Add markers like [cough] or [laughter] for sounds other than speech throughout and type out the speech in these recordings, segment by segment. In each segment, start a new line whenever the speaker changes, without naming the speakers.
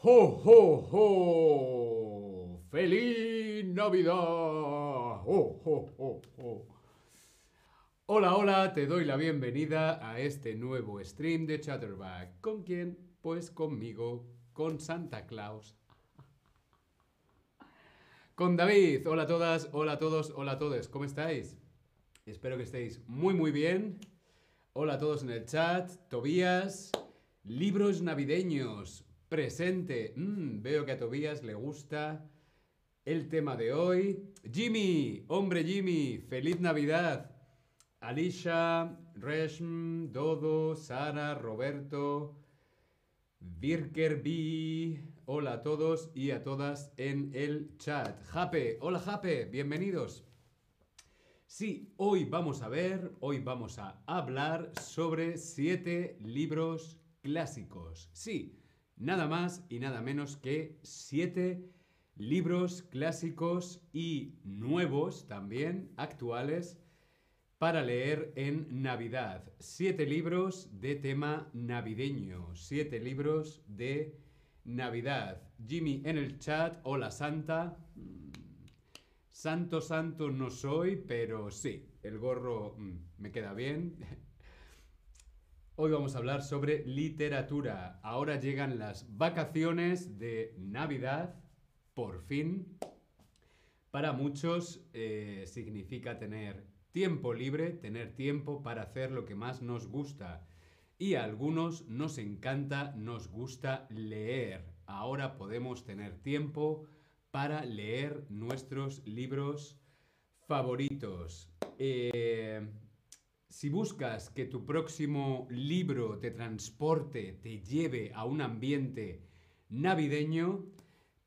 ¡Ho, ho, ho! ¡Feliz Navidad! ¡Ho, ho, ho, ho! Hola, hola, te doy la bienvenida a este nuevo stream de Chatterback. ¿Con quién? Pues conmigo, con Santa Claus. Con David. Hola a todas, hola a todos, hola a todos. ¿Cómo estáis? Espero que estéis muy, muy bien. Hola a todos en el chat. Tobías. Libros navideños. Presente. Mm, veo que a Tobías le gusta el tema de hoy. Jimmy, hombre Jimmy, feliz Navidad. Alicia, Reshm, Dodo, Sara, Roberto, Virker B. Hola a todos y a todas en el chat. Jape, hola Jape, bienvenidos. Sí, hoy vamos a ver, hoy vamos a hablar sobre siete libros clásicos. Sí, nada más y nada menos que siete libros clásicos y nuevos también, actuales, para leer en Navidad. Siete libros de tema navideño, siete libros de Navidad. Jimmy en el chat, hola Santa. Santo, santo no soy, pero sí, el gorro mm, me queda bien. [laughs] Hoy vamos a hablar sobre literatura. Ahora llegan las vacaciones de Navidad, por fin. Para muchos eh, significa tener tiempo libre, tener tiempo para hacer lo que más nos gusta. Y a algunos nos encanta, nos gusta leer. Ahora podemos tener tiempo para leer nuestros libros favoritos. Eh, si buscas que tu próximo libro te transporte, te lleve a un ambiente navideño,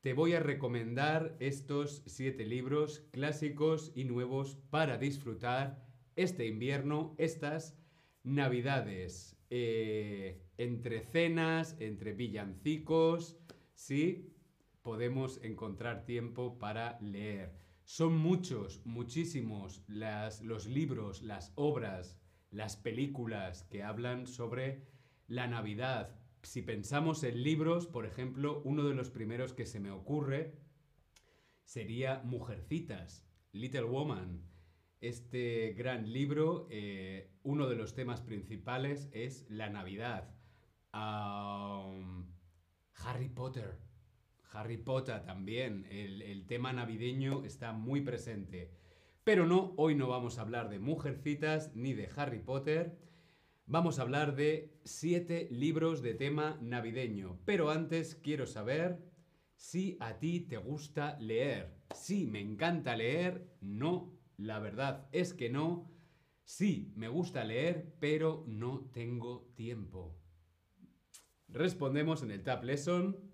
te voy a recomendar estos siete libros clásicos y nuevos para disfrutar este invierno, estas navidades. Eh, entre cenas, entre villancicos, sí, podemos encontrar tiempo para leer. Son muchos, muchísimos los libros, las obras, las películas que hablan sobre la Navidad. Si pensamos en libros, por ejemplo, uno de los primeros que se me ocurre sería Mujercitas, Little Woman. Este gran libro, eh, uno de los temas principales es la Navidad. Harry Potter, Harry Potter también, el, tema navideño está muy presente. Pero no, hoy no vamos a hablar de Mujercitas ni de Harry Potter. Vamos a hablar de siete libros de tema navideño. Pero antes quiero saber si a ti te gusta leer. Sí, me encanta leer. No, la verdad es que no. Sí, me gusta leer, pero no tengo tiempo. Respondemos en el Tab Lesson.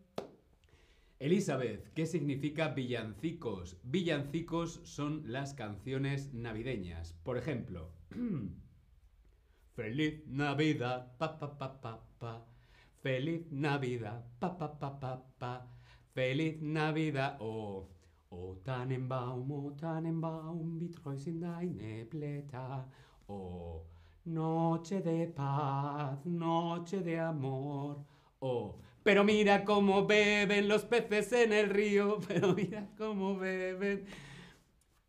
Elizabeth, ¿qué significa villancicos? Villancicos son las canciones navideñas. Por ejemplo, [clears throat] Feliz Navidad, pa pa pa pa. Feliz Navidad, pa pa pa pa pa. Feliz Navidad, o O Tannenbaum, o Tannenbaum, wie treu sind deine Blätter. O Noche de paz, noche de amor. O pero mira cómo beben los peces en el río, [laughs] pero mira cómo beben.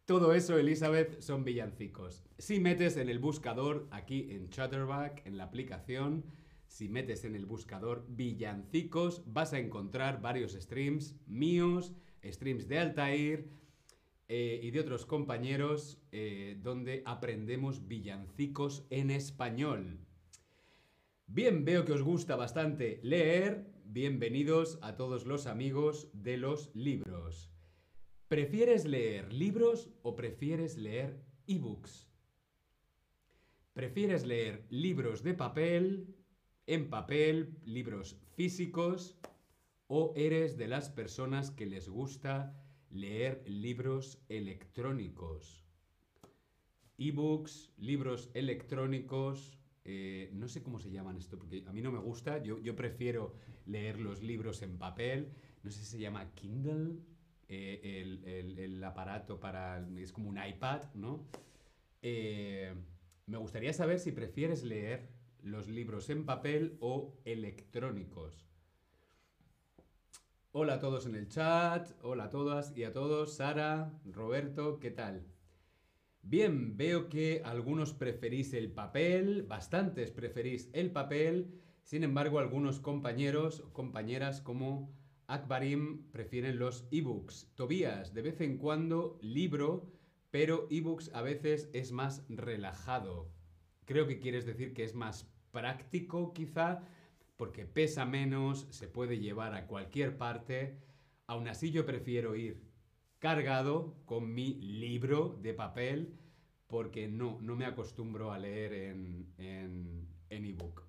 Todo eso, Elizabeth, son villancicos. Si metes en el buscador, aquí en Chatterback, en la aplicación, si metes en el buscador villancicos, vas a encontrar varios streams míos, streams de Altair eh, y de otros compañeros eh, donde aprendemos villancicos en español. Bien, veo que os gusta bastante leer. Bienvenidos a todos los amigos de los libros. ¿Prefieres leer libros o prefieres leer ebooks? ¿Prefieres leer libros de papel, en papel, libros físicos, o eres de las personas que les gusta leer libros electrónicos? Ebooks, libros electrónicos, eh, no sé cómo se llaman esto, porque a mí no me gusta. Yo, prefiero leer los libros en papel. No sé si se llama Kindle, eh, el, aparato para... es como un iPad, ¿no? Eh, me gustaría saber si prefieres leer los libros en papel o electrónicos. Hola a todos en el chat, hola a todas y a todos, Sara, Roberto, ¿qué tal? Bien, veo que algunos preferís el papel, bastantes preferís el papel, sin embargo algunos compañeros o compañeras como Akbarim prefieren los ebooks. Tobías, de vez en cuando libro, pero ebooks a veces es más relajado. Creo que quieres decir que es más práctico quizá, porque pesa menos, se puede llevar a cualquier parte. Aún así yo prefiero ir cargado con mi libro de papel porque no, no me acostumbro a leer en, en, en ebook.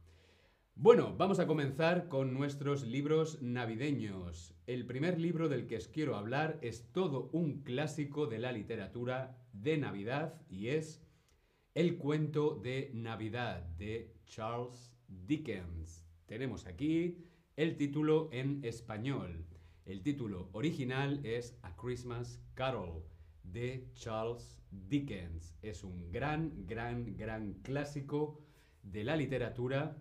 Bueno, vamos a comenzar con nuestros libros navideños. El primer libro del que os quiero hablar es todo un clásico de la literatura de Navidad y es El cuento de Navidad de Charles Dickens. Tenemos aquí el título en español. El título original es A Christmas Carol de Charles Dickens. Es un gran, gran, gran clásico de la literatura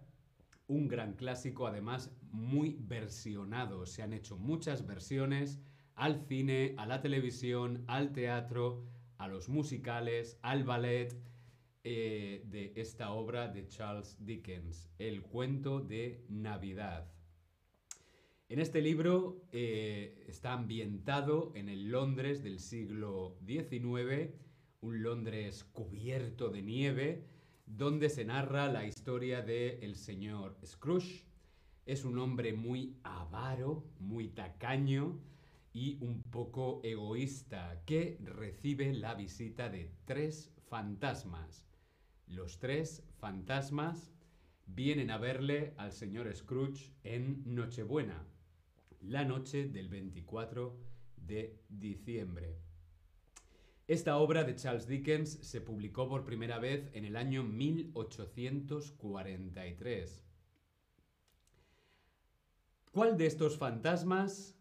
un gran clásico, además muy versionado. Se han hecho muchas versiones al cine, a la televisión, al teatro, a los musicales, al ballet eh, de esta obra de Charles Dickens, El cuento de Navidad. En este libro eh, está ambientado en el Londres del siglo XIX, un Londres cubierto de nieve, donde se narra la historia de el señor Scrooge. Es un hombre muy avaro, muy tacaño y un poco egoísta que recibe la visita de tres fantasmas. Los tres fantasmas vienen a verle al señor Scrooge en Nochebuena, la noche del 24 de diciembre. Esta obra de Charles Dickens se publicó por primera vez en el año 1843. ¿Cuál de estos fantasmas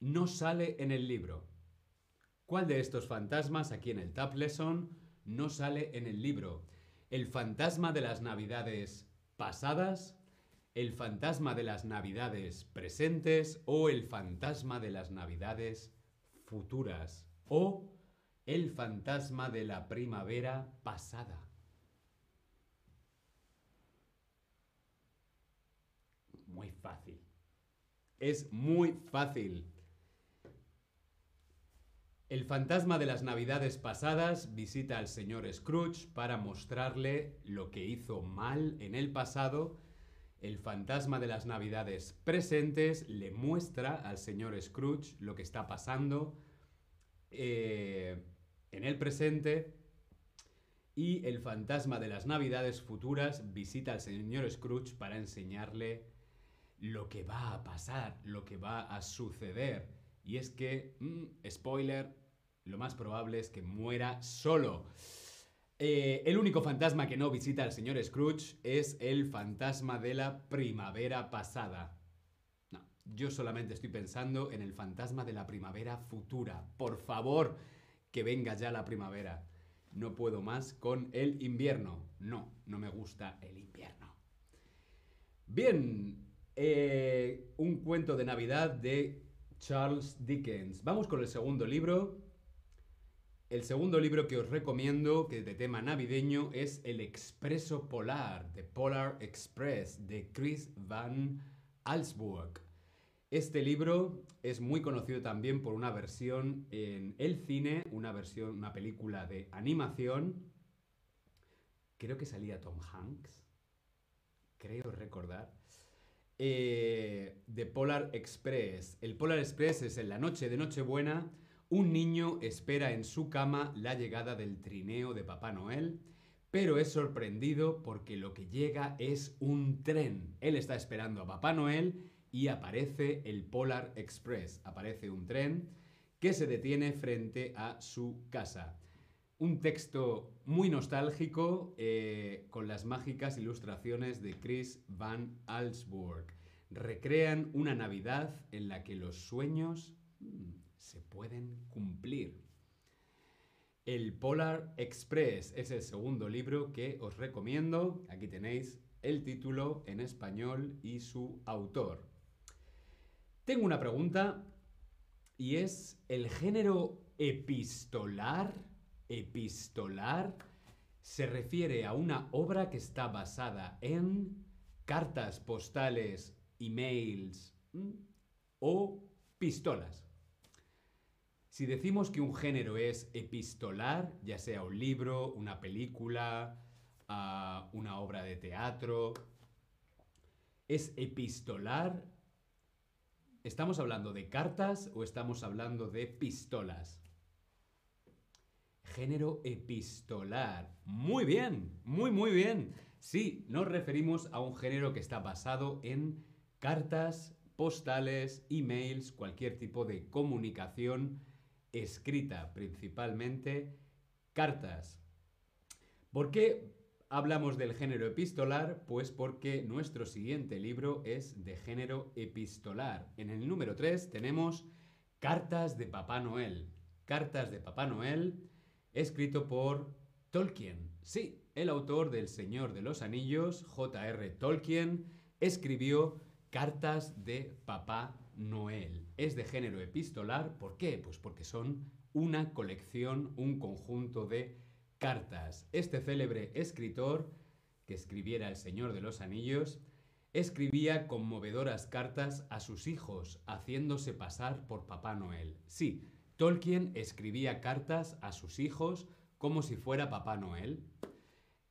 no sale en el libro? ¿Cuál de estos fantasmas aquí en el Tab Lesson no sale en el libro? ¿El fantasma de las navidades pasadas? ¿El fantasma de las navidades presentes? ¿O el fantasma de las navidades futuras? ¿O el fantasma de la primavera pasada. Muy fácil. Es muy fácil. El fantasma de las navidades pasadas visita al señor Scrooge para mostrarle lo que hizo mal en el pasado. El fantasma de las navidades presentes le muestra al señor Scrooge lo que está pasando. Eh, en el presente y el fantasma de las navidades futuras visita al señor Scrooge para enseñarle lo que va a pasar, lo que va a suceder. Y es que, mm, spoiler, lo más probable es que muera solo. Eh, el único fantasma que no visita al señor Scrooge es el fantasma de la primavera pasada. No, yo solamente estoy pensando en el fantasma de la primavera futura. Por favor, que venga ya la primavera. No puedo más con el invierno. No, no me gusta el invierno. Bien, eh, un cuento de Navidad de Charles Dickens. Vamos con el segundo libro. El segundo libro que os recomiendo, que es de tema navideño, es El Expreso Polar, de Polar Express, de Chris Van Allsburg. Este libro es muy conocido también por una versión en el cine, una versión, una película de animación. Creo que salía Tom Hanks, creo recordar. Eh, de Polar Express. El Polar Express es en la noche de Nochebuena. Un niño espera en su cama la llegada del trineo de Papá Noel, pero es sorprendido porque lo que llega es un tren. Él está esperando a Papá Noel y aparece el Polar Express. Aparece un tren que se detiene frente a su casa. Un texto muy nostálgico eh, con las mágicas ilustraciones de Chris Van Allsburg. Recrean una Navidad en la que los sueños mm, se pueden cumplir. El Polar Express es el segundo libro que os recomiendo. Aquí tenéis el título en español y su autor. Tengo una pregunta y es el género epistolar, epistolar, se refiere a una obra que está basada en cartas postales, emails o pistolas. Si decimos que un género es epistolar, ya sea un libro, una película, ah, una obra de teatro, es epistolar, ¿estamos hablando de cartas o estamos hablando de pistolas? Género epistolar. Muy bien, muy, muy bien. Sí, nos referimos a un género que está basado en cartas, postales, emails, cualquier tipo de comunicación escrita, principalmente cartas. ¿Por qué hablamos del género epistolar? Pues porque nuestro siguiente libro es de género epistolar. En el número 3 tenemos Cartas de Papá Noel. Cartas de Papá Noel, escrito por Tolkien. Sí, el autor del Señor de los Anillos, J.R. Tolkien, escribió Cartas de Papá Noel. Es de género epistolar, ¿por qué? Pues porque son una colección, un conjunto de cartas. Este célebre escritor, que escribiera El Señor de los Anillos, escribía conmovedoras cartas a sus hijos, haciéndose pasar por Papá Noel. Sí, Tolkien escribía cartas a sus hijos como si fuera Papá Noel.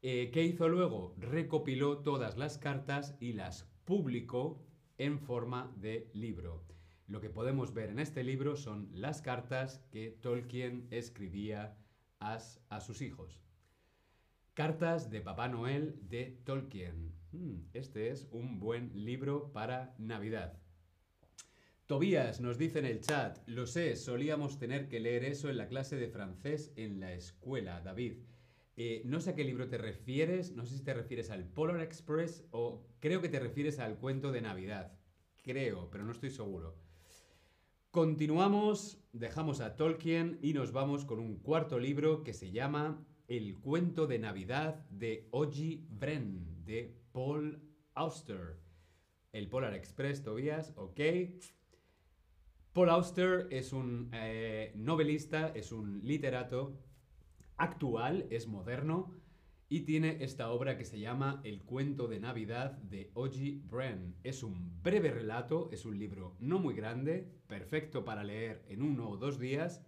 Eh, ¿Qué hizo luego? Recopiló todas las cartas y las publicó en forma de libro. Lo que podemos ver en este libro son las cartas que Tolkien escribía a, sus hijos. Cartas de Papá Noel de Tolkien. Hmm, este es un buen libro para Navidad. Tobías nos dice en el chat, lo sé, solíamos tener que leer eso en la clase de francés en la escuela, David. Eh, no sé a qué libro te refieres, no sé si te refieres al Polar Express o creo que te refieres al cuento de Navidad. Creo, pero no estoy seguro. Continuamos, dejamos a Tolkien y nos vamos con un cuarto libro que se llama El cuento de Navidad de Oji Bren, de Paul Auster. El Polar Express, Tobias, ok. Paul Auster es un eh, novelista, es un literato actual, es moderno y tiene esta obra que se llama El cuento de Navidad de Oji Bren. Es un breve relato, es un libro no muy grande, perfecto para leer en uno o dos días,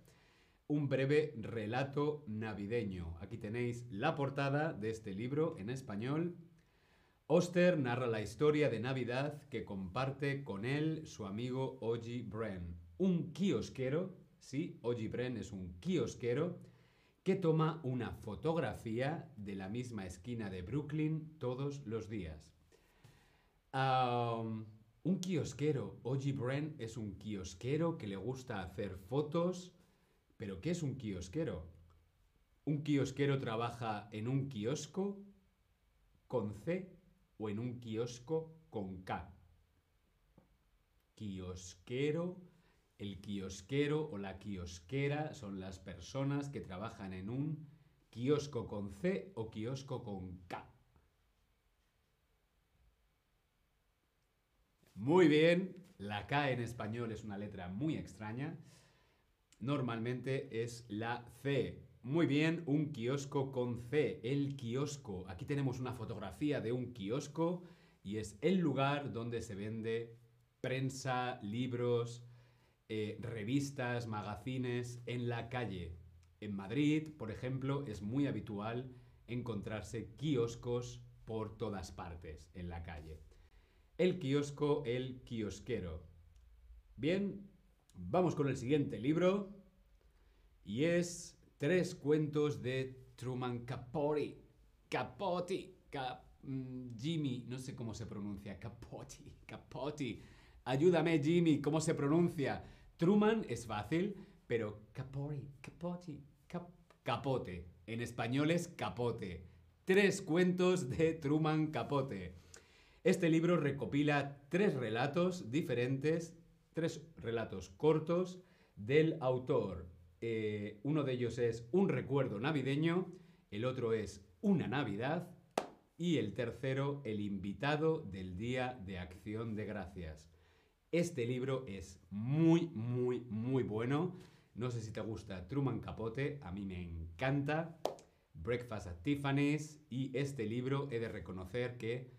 un breve relato navideño. Aquí tenéis la portada de este libro en español. Oster narra la historia de Navidad que comparte con él su amigo Oji Bren, un kiosquero, sí, Oji Bren es un kiosquero, que toma una fotografía de la misma esquina de Brooklyn todos los días. un kiosquero, Oji Bren es un kiosquero que le gusta hacer fotos, pero ¿qué es un kiosquero? ¿Un kiosquero trabaja en un kiosco con C o en un kiosco con K? Kiosquero el kiosquero o la kiosquera son las personas que trabajan en un kiosco con C o kiosco con K. Muy bien, la K en español es una letra muy extraña. Normalmente es la C. Muy bien, un kiosco con C, el kiosco. Aquí tenemos una fotografía de un kiosco y es el lugar donde se vende prensa, libros, eh, revistas, magazines en la calle. En Madrid, por ejemplo, es muy habitual encontrarse kioscos por todas partes en la calle. El kiosco, el kiosquero. Bien, vamos con el siguiente libro y es Tres cuentos de Truman Capote. Capote, mm, Jimmy, no sé cómo se pronuncia, Capote, Capote. Ayúdame Jimmy, ¿cómo se pronuncia? Truman es fácil, pero capote, capote, capote. En español es capote. Tres cuentos de Truman Capote. Este libro recopila tres relatos diferentes, tres relatos cortos del autor. Eh, uno de ellos es Un recuerdo navideño, el otro es Una Navidad y el tercero El invitado del Día de Acción de Gracias. Este libro es muy, muy, muy bueno. No sé si te gusta Truman Capote, a mí me encanta. Breakfast at Tiffany's y este libro he de reconocer que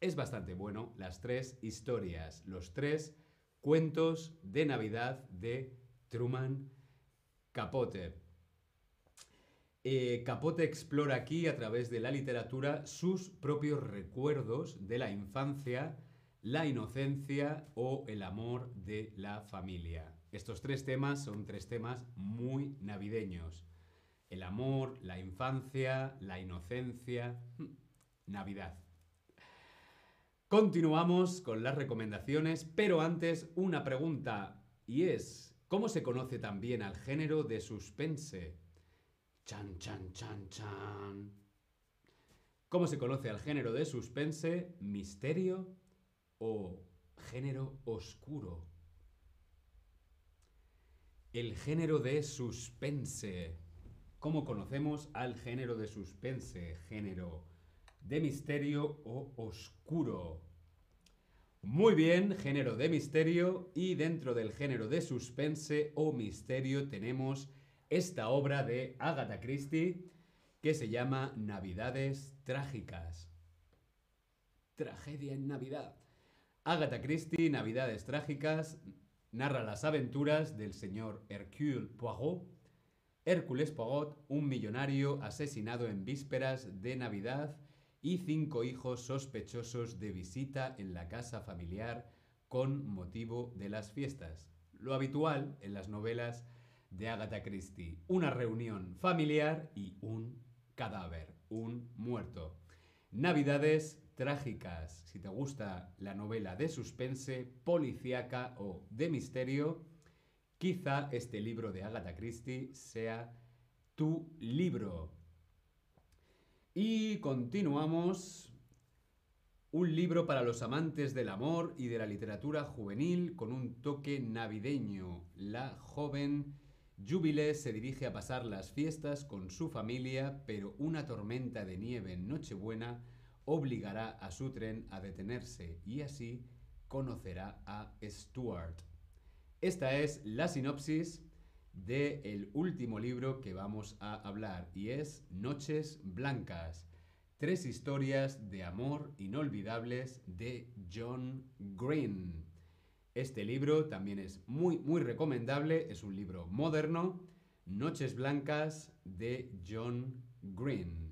es bastante bueno. Las tres historias, los tres cuentos de Navidad de Truman Capote. Eh, Capote explora aquí a través de la literatura sus propios recuerdos de la infancia la inocencia o el amor de la familia. Estos tres temas son tres temas muy navideños. El amor, la infancia, la inocencia, hmm, Navidad. Continuamos con las recomendaciones, pero antes una pregunta, y es, ¿cómo se conoce también al género de suspense? Chan, chan, chan, chan. ¿Cómo se conoce al género de suspense? Misterio, o género oscuro. El género de suspense. ¿Cómo conocemos al género de suspense? Género de misterio o oscuro. Muy bien, género de misterio y dentro del género de suspense o misterio tenemos esta obra de Agatha Christie que se llama Navidades Trágicas. Tragedia en Navidad. Agatha Christie, Navidades Trágicas, narra las aventuras del señor Hercule Poirot. Hércules Poirot, un millonario asesinado en vísperas de Navidad y cinco hijos sospechosos de visita en la casa familiar con motivo de las fiestas. Lo habitual en las novelas de Agatha Christie. Una reunión familiar y un cadáver, un muerto. Navidades trágicas. Si te gusta la novela de suspense, policíaca o de misterio, quizá este libro de Agatha Christie sea tu libro. Y continuamos. Un libro para los amantes del amor y de la literatura juvenil con un toque navideño. La joven Júbile se dirige a pasar las fiestas con su familia, pero una tormenta de nieve en Nochebuena obligará a su tren a detenerse y así conocerá a Stuart. Esta es la sinopsis del el último libro que vamos a hablar y es Noches Blancas. Tres historias de amor inolvidables de John Green. Este libro también es muy, muy recomendable, es un libro moderno, Noches Blancas de John Green.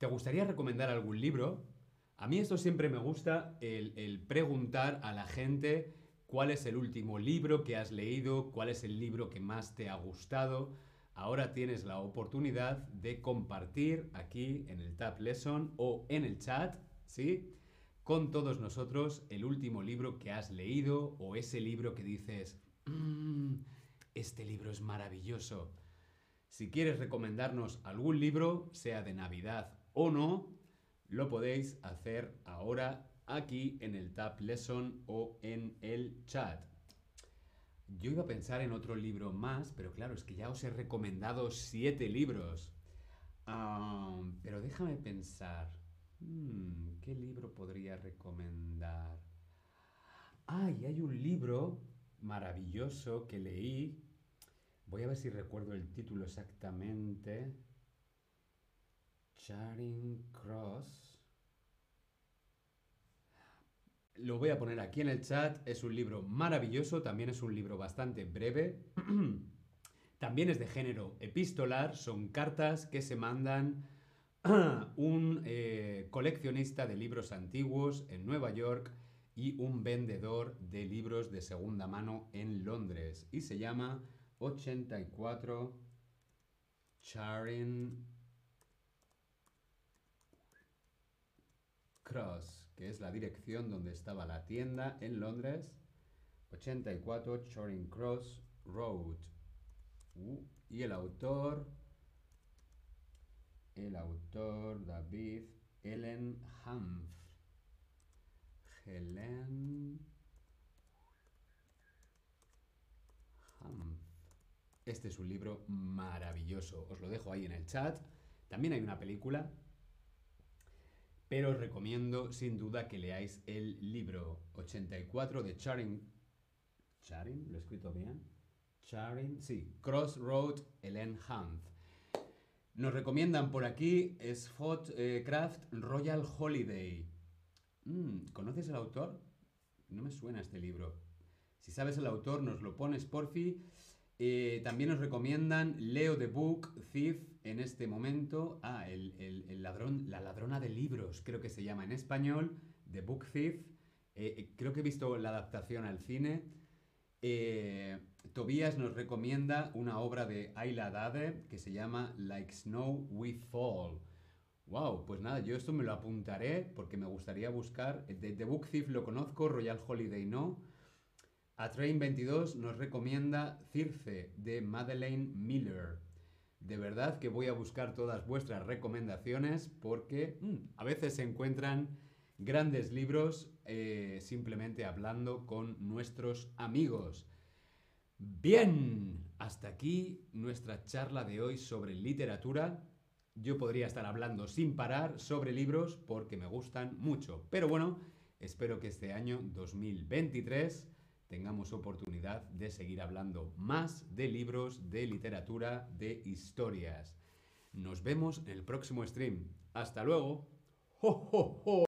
¿Te gustaría recomendar algún libro? A mí esto siempre me gusta, el, preguntar a la gente cuál es el último libro que has leído, cuál es el libro que más te ha gustado. Ahora tienes la oportunidad de compartir aquí en el Tab Lesson o en el chat, ¿sí? Con todos nosotros el último libro que has leído o ese libro que dices, mm, este libro es maravilloso. Si quieres recomendarnos algún libro, sea de Navidad o no, lo podéis hacer ahora aquí en el Tab Lesson o en el chat. Yo iba a pensar en otro libro más, pero claro, es que ya os he recomendado siete libros. Ah, pero déjame pensar. Hmm, ¿Qué libro podría recomendar? Ay, hay un libro maravilloso que leí. Voy a ver si recuerdo el título exactamente. Charing Cross. Lo voy a poner aquí en el chat. Es un libro maravilloso, también es un libro bastante breve. [clears throat] también es de género epistolar, son cartas que se mandan [clears throat] un eh, coleccionista de libros antiguos en Nueva York y un vendedor de libros de segunda mano en Londres. Y se llama 84 Charing Cross, que es la dirección donde estaba la tienda en Londres, 84 Charing Cross Road. Uh, y el autor, el autor David Ellen Hanf. Helen Hanf. Este es un libro maravilloso. Os lo dejo ahí en el chat. También hay una película pero os recomiendo sin duda que leáis el libro 84 de Charing. ¿Charing? ¿Lo he escrito bien? Charing, sí, Crossroad Ellen Hunt. Nos recomiendan por aquí Scott eh, Craft Royal Holiday. Mm, ¿Conoces el autor? No me suena este libro. Si sabes el autor, nos lo pones porfi. Eh, también nos recomiendan Leo the Book Thief en este momento. Ah, el, ladrón, la ladrona de libros, creo que se llama en español. The Book Thief. Eh, creo que he visto la adaptación al cine. Eh, Tobías nos recomienda una obra de Ayla Dade que se llama Like Snow We Fall. Wow, pues nada, yo esto me lo apuntaré porque me gustaría buscar. The, The Book Thief lo conozco, Royal Holiday no. A Train 22 nos recomienda Circe de Madeleine Miller. De verdad que voy a buscar todas vuestras recomendaciones porque mm, a veces se encuentran grandes libros eh, simplemente hablando con nuestros amigos. Bien, hasta aquí nuestra charla de hoy sobre literatura. Yo podría estar hablando sin parar sobre libros porque me gustan mucho. Pero bueno, espero que este año 2023 tengamos oportunidad de seguir hablando más de libros, de literatura, de historias. Nos vemos en el próximo stream. Hasta luego. ¡Jo,